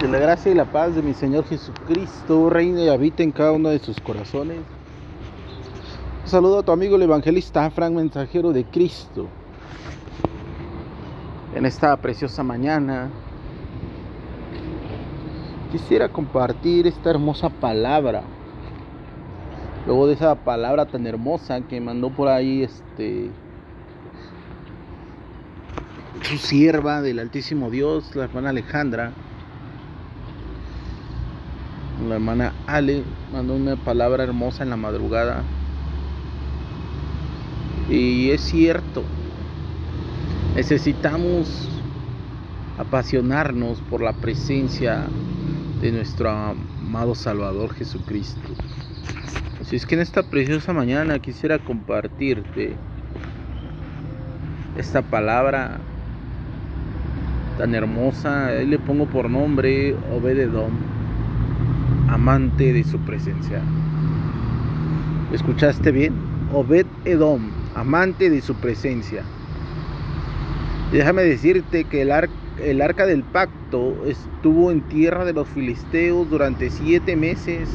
Que la gracia y la paz de mi Señor Jesucristo reine y habite en cada uno de sus corazones. Un saludo a tu amigo el evangelista Frank, mensajero de Cristo. En esta preciosa mañana quisiera compartir esta hermosa palabra. Luego de esa palabra tan hermosa que mandó por ahí este su sierva del Altísimo Dios, la hermana Alejandra la hermana Ale mandó una palabra hermosa en la madrugada. Y es cierto, necesitamos apasionarnos por la presencia de nuestro amado Salvador Jesucristo. Así es que en esta preciosa mañana quisiera compartirte esta palabra tan hermosa. le pongo por nombre Obededom amante de su presencia. ¿Escuchaste bien? Obed Edom, amante de su presencia. déjame decirte que el, arca del pacto estuvo en tierra de los filisteos durante siete meses.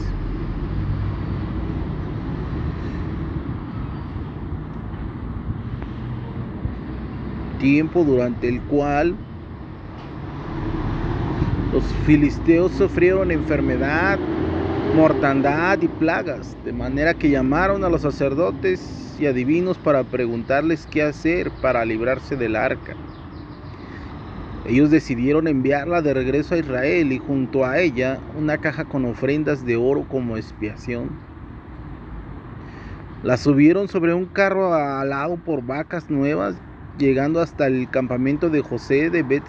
Tiempo durante el cual los filisteos sufrieron enfermedad, mortandad y plagas, de manera que llamaron a los sacerdotes y adivinos para preguntarles qué hacer para librarse del arca. Ellos decidieron enviarla de regreso a Israel y junto a ella una caja con ofrendas de oro como expiación. La subieron sobre un carro alado por vacas nuevas, llegando hasta el campamento de José de bet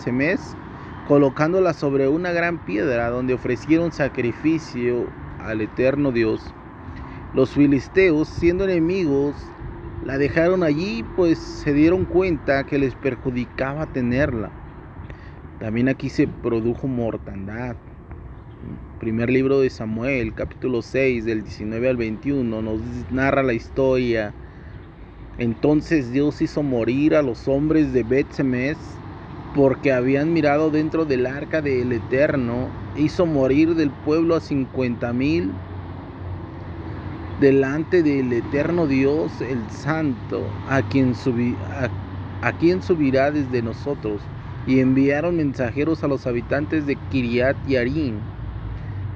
colocándola sobre una gran piedra donde ofrecieron sacrificio al eterno Dios. Los filisteos, siendo enemigos, la dejaron allí pues se dieron cuenta que les perjudicaba tenerla. También aquí se produjo mortandad. Primer libro de Samuel, capítulo 6, del 19 al 21, nos narra la historia. Entonces Dios hizo morir a los hombres de bet porque habían mirado dentro del arca del Eterno, hizo morir del pueblo a cincuenta mil delante del eterno Dios, el Santo, a quien, quien subirá desde nosotros. Y enviaron mensajeros a los habitantes de Kiriat Yarim,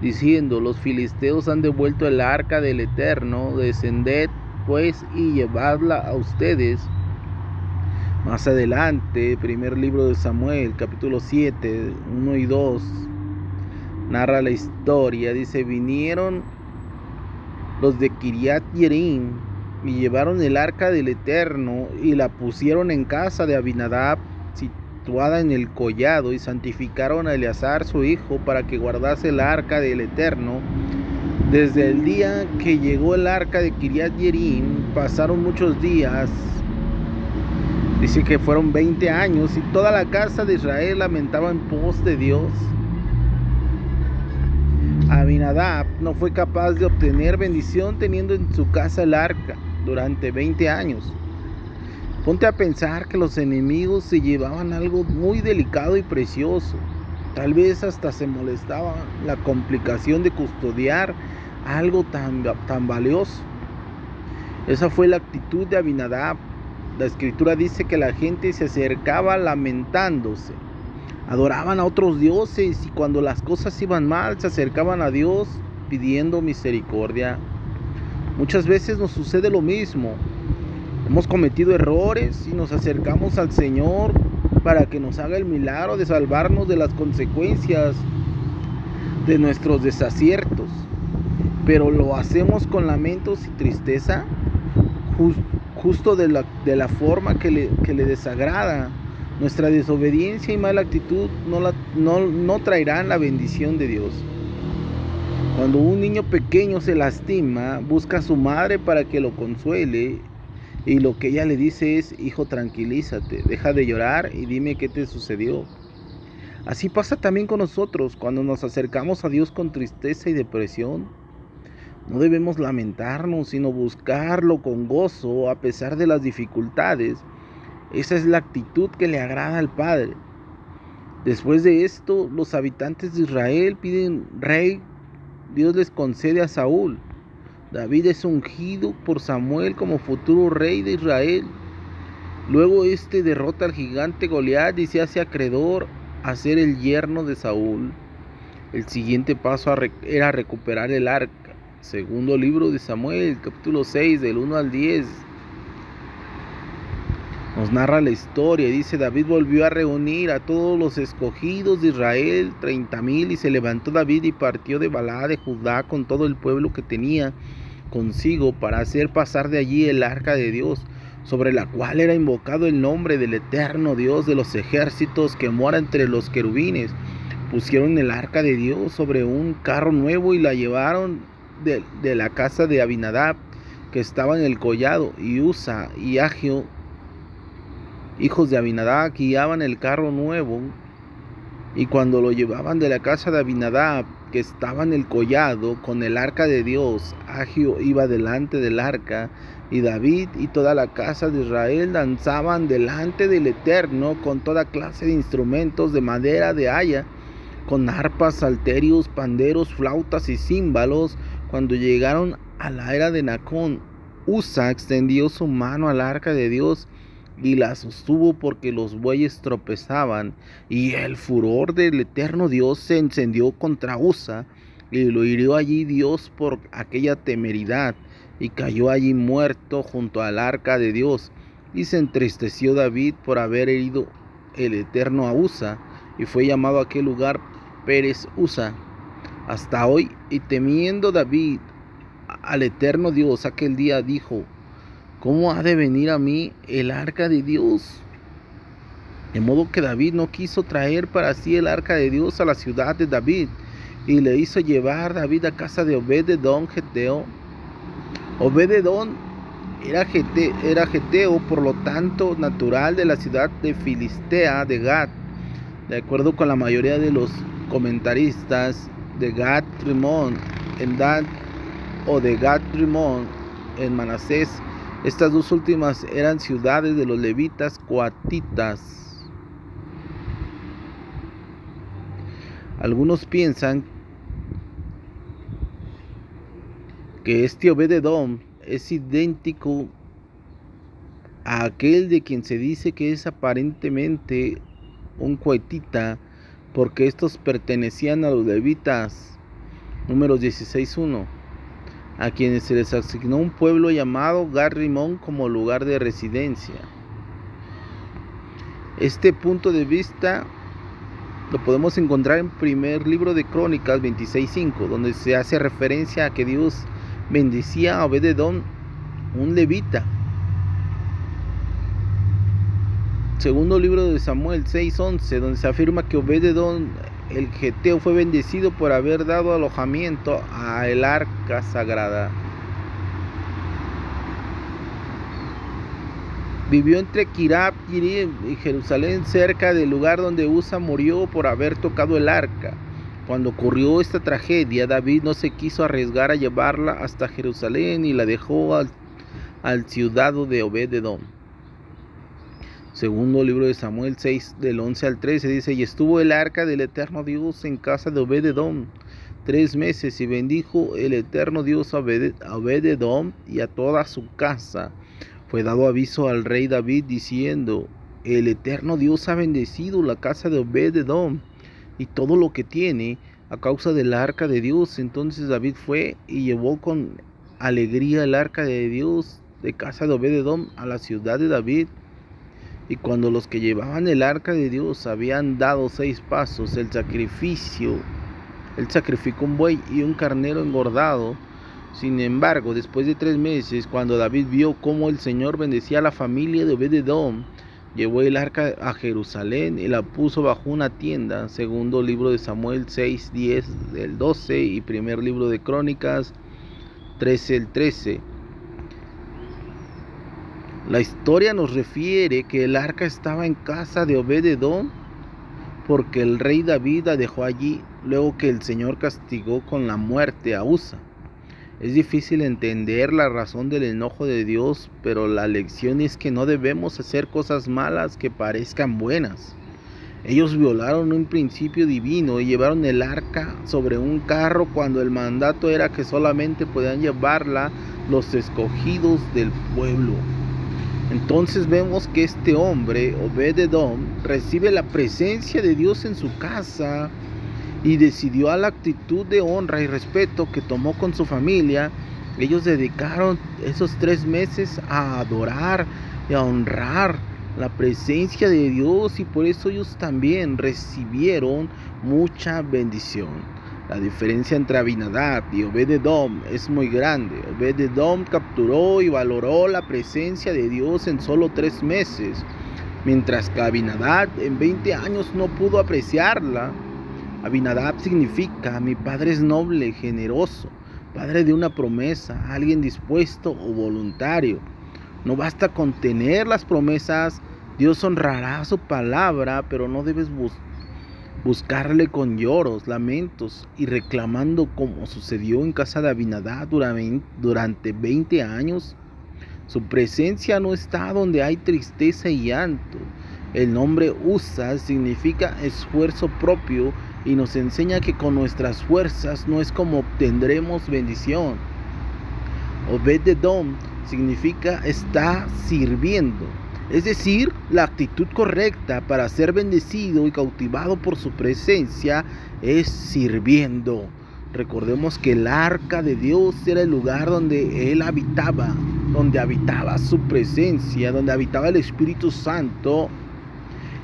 diciendo, los filisteos han devuelto el arca del Eterno, descended pues y llevadla a ustedes más adelante, primer libro de Samuel, capítulo 7, 1 y 2, narra la historia. Dice, vinieron los de Kiriat Yerim y llevaron el arca del Eterno y la pusieron en casa de Abinadab, situada en el collado, y santificaron a Eleazar su hijo para que guardase el arca del Eterno. Desde el día que llegó el arca de Kiriat Yerim, pasaron muchos días Dice que fueron 20 años y toda la casa de Israel lamentaba en pos de Dios. Abinadab no fue capaz de obtener bendición teniendo en su casa el arca durante 20 años. Ponte a pensar que los enemigos se llevaban algo muy delicado y precioso. Tal vez hasta se molestaba la complicación de custodiar algo tan, tan valioso. Esa fue la actitud de Abinadab la escritura dice que la gente se acercaba lamentándose. Adoraban a otros dioses y cuando las cosas iban mal se acercaban a Dios pidiendo misericordia. Muchas veces nos sucede lo mismo. Hemos cometido errores y nos acercamos al Señor para que nos haga el milagro de salvarnos de las consecuencias de nuestros desaciertos. Pero lo hacemos con lamentos y tristeza de la, de la forma que le, que le, desagrada. Nuestra desobediencia y mala actitud no, la, no, no traerán la bendición de Dios. Cuando un niño pequeño se lastima, busca a su madre para que lo consuele y lo que ella le dice es, hijo, tranquilízate, deja de llorar y dime qué te sucedió. Así pasa también con nosotros cuando nos acercamos a Dios con tristeza y depresión. No debemos lamentarnos, sino buscarlo con gozo a pesar de las dificultades. Esa es la actitud que le agrada al Padre. Después de esto, los habitantes de Israel piden rey. Dios les concede a Saúl. David es ungido por Samuel como futuro rey de Israel. Luego este derrota al gigante Goliat y se hace acreedor a ser el yerno de Saúl. El siguiente paso era recuperar el arca. Segundo libro de Samuel, capítulo 6, del 1 al 10 nos narra la historia. Dice, David volvió a reunir a todos los escogidos de Israel, treinta mil, y se levantó David y partió de Balá de Judá con todo el pueblo que tenía consigo para hacer pasar de allí el arca de Dios, sobre la cual era invocado el nombre del eterno Dios de los ejércitos que mora entre los querubines. Pusieron el arca de Dios sobre un carro nuevo y la llevaron de, la casa de Abinadab, que estaba en el collado, y Usa y Agio hijos de Abinadab guiaban el carro nuevo y cuando lo llevaban de la casa de Abinadab, que estaba en el collado con el arca de Dios, Agio iba delante del arca y David y toda la casa de Israel danzaban delante del Eterno con toda clase de instrumentos de madera de haya, con arpas, salterios, panderos, flautas y címbalos. Cuando llegaron a la era de Nacón, Usa extendió su mano al arca de Dios y la sostuvo porque los bueyes tropezaban, y el furor del eterno Dios se encendió contra Usa, y lo hirió allí Dios por aquella temeridad, y cayó allí muerto junto al arca de Dios, y se entristeció David por haber herido el eterno a Usa, y fue llamado aquel lugar Pérez Usa, hasta hoy, y temiendo David al eterno Dios aquel día dijo, ¿Cómo ha de venir a mí el arca de Dios? De modo que David no quiso traer para sí el arca de Dios a la ciudad de David, y le hizo llevar David a casa de Obededón Geteo. Obededón era, era Geteo, por lo tanto, natural de la ciudad de Filistea de Gad. De acuerdo con la mayoría de los comentaristas de Gad en Dan o de Gad en Manasés estas dos últimas eran ciudades de los levitas coatitas. Algunos piensan que este Obededom es idéntico a aquel de quien se dice que es aparentemente un coatita, porque estos pertenecían a los levitas. Números 16.1 a quienes se les asignó un pueblo llamado Garrimón como lugar de residencia. Este punto de vista lo podemos encontrar en primer libro de Crónicas 26.5, donde se hace referencia a que Dios bendecía a Obededón, un levita. Segundo libro de Samuel 6.11, donde se afirma que Obededón el Geteo fue bendecido por haber dado alojamiento a el arca sagrada. Vivió entre Kirab y Jerusalén, cerca del lugar donde Usa murió por haber tocado el arca. Cuando ocurrió esta tragedia, David no se quiso arriesgar a llevarla hasta Jerusalén y la dejó al, al ciudad de Obededón. Segundo libro de Samuel 6, del 11 al 13, dice, y estuvo el arca del eterno Dios en casa de Obededom tres meses y bendijo el eterno Dios a Obededom y a toda su casa. Fue dado aviso al rey David diciendo, el eterno Dios ha bendecido la casa de Obededom y todo lo que tiene a causa del arca de Dios. Entonces David fue y llevó con alegría el arca de Dios de casa de Obededom a la ciudad de David y cuando los que llevaban el arca de Dios habían dado seis pasos, el sacrificio, él sacrificó un buey y un carnero engordado. Sin embargo, después de tres meses, cuando David vio cómo el Señor bendecía a la familia de Obededom, llevó el arca a Jerusalén y la puso bajo una tienda. Segundo libro de Samuel 6, 10 del 12 y primer libro de Crónicas 13 el 13. La historia nos refiere que el arca estaba en casa de Obededón porque el rey David la dejó allí luego que el Señor castigó con la muerte a Usa. Es difícil entender la razón del enojo de Dios, pero la lección es que no debemos hacer cosas malas que parezcan buenas. Ellos violaron un principio divino y llevaron el arca sobre un carro cuando el mandato era que solamente podían llevarla los escogidos del pueblo. Entonces vemos que este hombre, Obededom, recibe la presencia de Dios en su casa y decidió a la actitud de honra y respeto que tomó con su familia. Ellos dedicaron esos tres meses a adorar y a honrar la presencia de Dios y por eso ellos también recibieron mucha bendición. La diferencia entre Abinadab y Obededom es muy grande. Obededom capturó y valoró la presencia de Dios en solo tres meses, mientras que Abinadab en 20 años no pudo apreciarla. Abinadab significa mi padre es noble, generoso, padre de una promesa, alguien dispuesto o voluntario. No basta con tener las promesas, Dios honrará su palabra, pero no debes buscar buscarle con lloros, lamentos y reclamando como sucedió en casa de Abinadá durante 20 años. Su presencia no está donde hay tristeza y llanto. El nombre Usa significa esfuerzo propio y nos enseña que con nuestras fuerzas no es como obtendremos bendición. Obededom significa está sirviendo. Es decir, la actitud correcta para ser bendecido y cautivado por su presencia es sirviendo. Recordemos que el arca de Dios era el lugar donde Él habitaba, donde habitaba su presencia, donde habitaba el Espíritu Santo.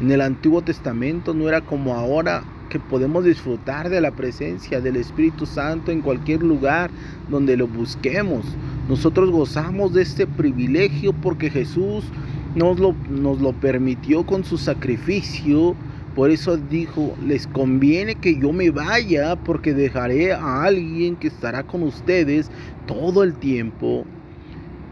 En el Antiguo Testamento no era como ahora que podemos disfrutar de la presencia del Espíritu Santo en cualquier lugar donde lo busquemos. Nosotros gozamos de este privilegio porque Jesús nos lo, nos lo permitió con su sacrificio. Por eso dijo, les conviene que yo me vaya porque dejaré a alguien que estará con ustedes todo el tiempo.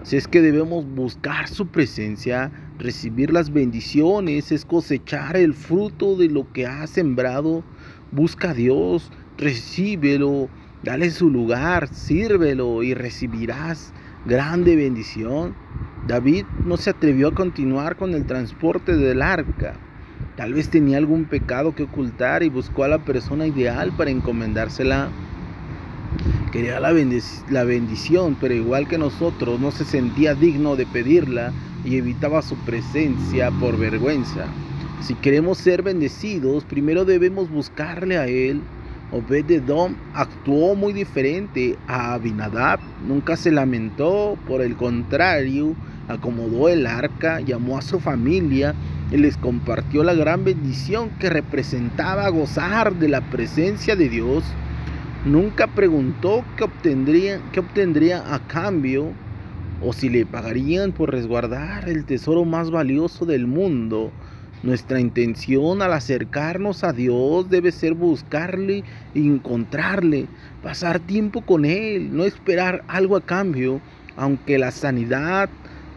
Si es que debemos buscar su presencia, recibir las bendiciones, es cosechar el fruto de lo que has sembrado. Busca a Dios, recíbelo, dale su lugar, sírvelo y recibirás grande bendición. David no se atrevió a continuar con el transporte del arca. Tal vez tenía algún pecado que ocultar y buscó a la persona ideal para encomendársela. Quería la, bendición, pero igual que nosotros no se sentía digno de pedirla y evitaba su presencia por vergüenza. Si queremos ser bendecidos, primero debemos buscarle a Él Obed-Edom actuó muy diferente a Abinadab, nunca se lamentó, por el contrario, acomodó el arca, llamó a su familia y les compartió la gran bendición que representaba gozar de la presencia de Dios. Nunca preguntó qué obtendría, qué obtendría a cambio o si le pagarían por resguardar el tesoro más valioso del mundo nuestra intención al acercarnos a Dios debe ser buscarle encontrarle, pasar tiempo con Él, no esperar algo a cambio, aunque la sanidad,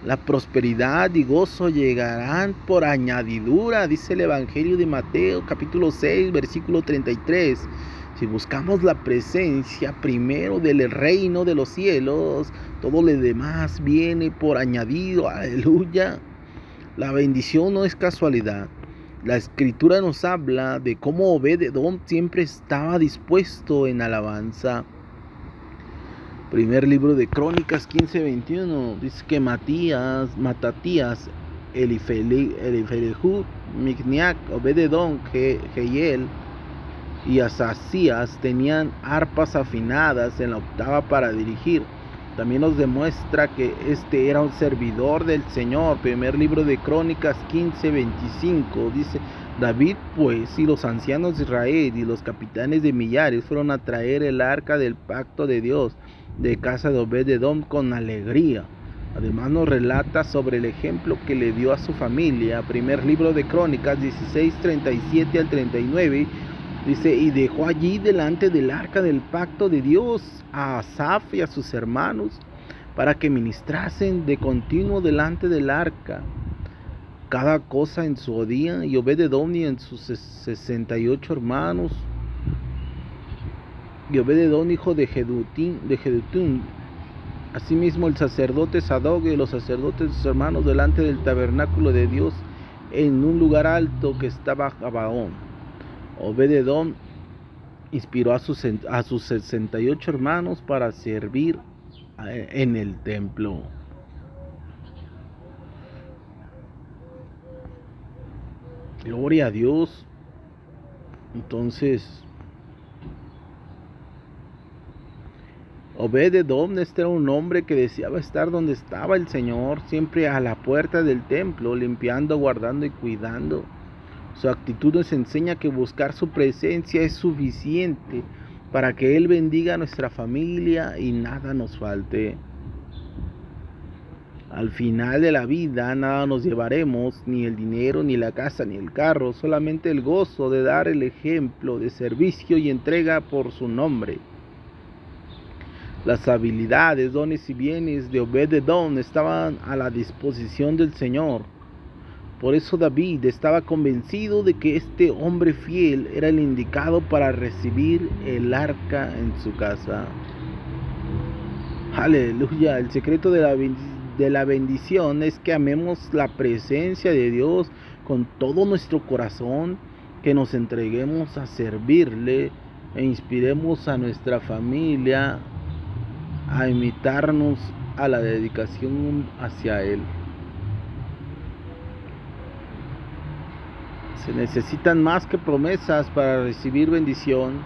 la prosperidad y gozo llegarán por añadidura, dice el Evangelio de Mateo capítulo 6 versículo 33. Si buscamos la presencia primero del reino de los cielos, todo lo demás viene por añadido, aleluya. La bendición no es casualidad. La escritura nos habla de cómo Obededón siempre estaba dispuesto en alabanza. Primer libro de Crónicas 15:21 dice que Matías, Matatías, Elifelehud, Migniac, Obededón, Geyel y Asasías tenían arpas afinadas en la octava para dirigir. También nos demuestra que este era un servidor del Señor. Primer libro de Crónicas 15, 25. Dice, David pues y los ancianos de Israel y los capitanes de millares fueron a traer el arca del pacto de Dios de casa de Obededom con alegría. Además nos relata sobre el ejemplo que le dio a su familia. Primer libro de Crónicas 16, 37 al 39 Dice, y dejó allí delante del arca del pacto de Dios a Asaf y a sus hermanos para que ministrasen de continuo delante del arca, cada cosa en su día, y Obededón y en sus sesenta y ocho hermanos, y Obededón hijo de Jedutín, de Jedutún, asimismo el sacerdote Sadoc y los sacerdotes sus hermanos delante del tabernáculo de Dios, en un lugar alto que estaba Gabaón. Obededón inspiró a sus, a sus 68 hermanos para servir eh, en el templo. Gloria a Dios. Entonces, Obededom este era un hombre que deseaba estar donde estaba el Señor, siempre a la puerta del templo, limpiando, guardando y cuidando. Su actitud nos enseña que buscar su presencia es suficiente para que Él bendiga a nuestra familia y nada nos falte. Al final de la vida nada nos llevaremos, ni el dinero, ni la casa, ni el carro, solamente el gozo de dar el ejemplo de servicio y entrega por su nombre. Las habilidades, dones y bienes de Obededón estaban a la disposición del Señor. Por eso David estaba convencido de que este hombre fiel era el indicado para recibir el arca en su casa. Aleluya, el secreto de la, de la bendición es que amemos la presencia de Dios con todo nuestro corazón, que nos entreguemos a servirle e inspiremos a nuestra familia a imitarnos a la dedicación hacia Él. Se necesitan más que promesas para recibir bendición.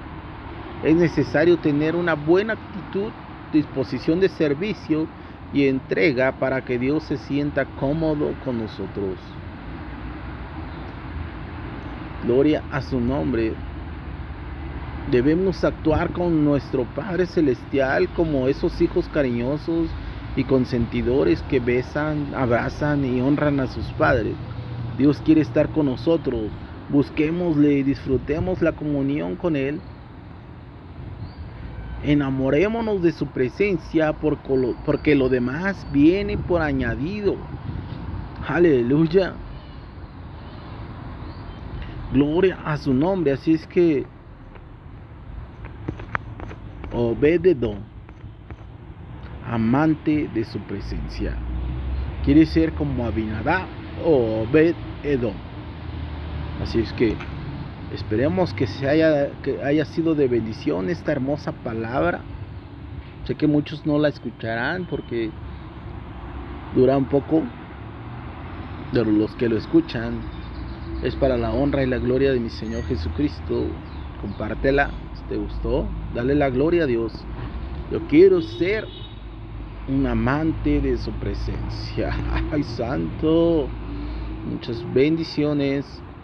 Es necesario tener una buena actitud, disposición de servicio y entrega para que Dios se sienta cómodo con nosotros. Gloria a su nombre. Debemos actuar con nuestro Padre Celestial como esos hijos cariñosos y consentidores que besan, abrazan y honran a sus padres. Dios quiere estar con nosotros. Busquémosle y disfrutemos la comunión con Él. Enamorémonos de su presencia porque lo demás viene por añadido. Aleluya. Gloria a su nombre. Así es que Obededón, amante de su presencia. Quiere ser como Abinadá o Obededón. Así es que esperemos que, se haya, que haya sido de bendición esta hermosa palabra. Sé que muchos no la escucharán porque dura un poco, pero los que lo escuchan es para la honra y la gloria de mi Señor Jesucristo. Compártela te gustó, dale la gloria a Dios. Yo quiero ser un amante de su presencia. Ay, santo. Muchas bendiciones.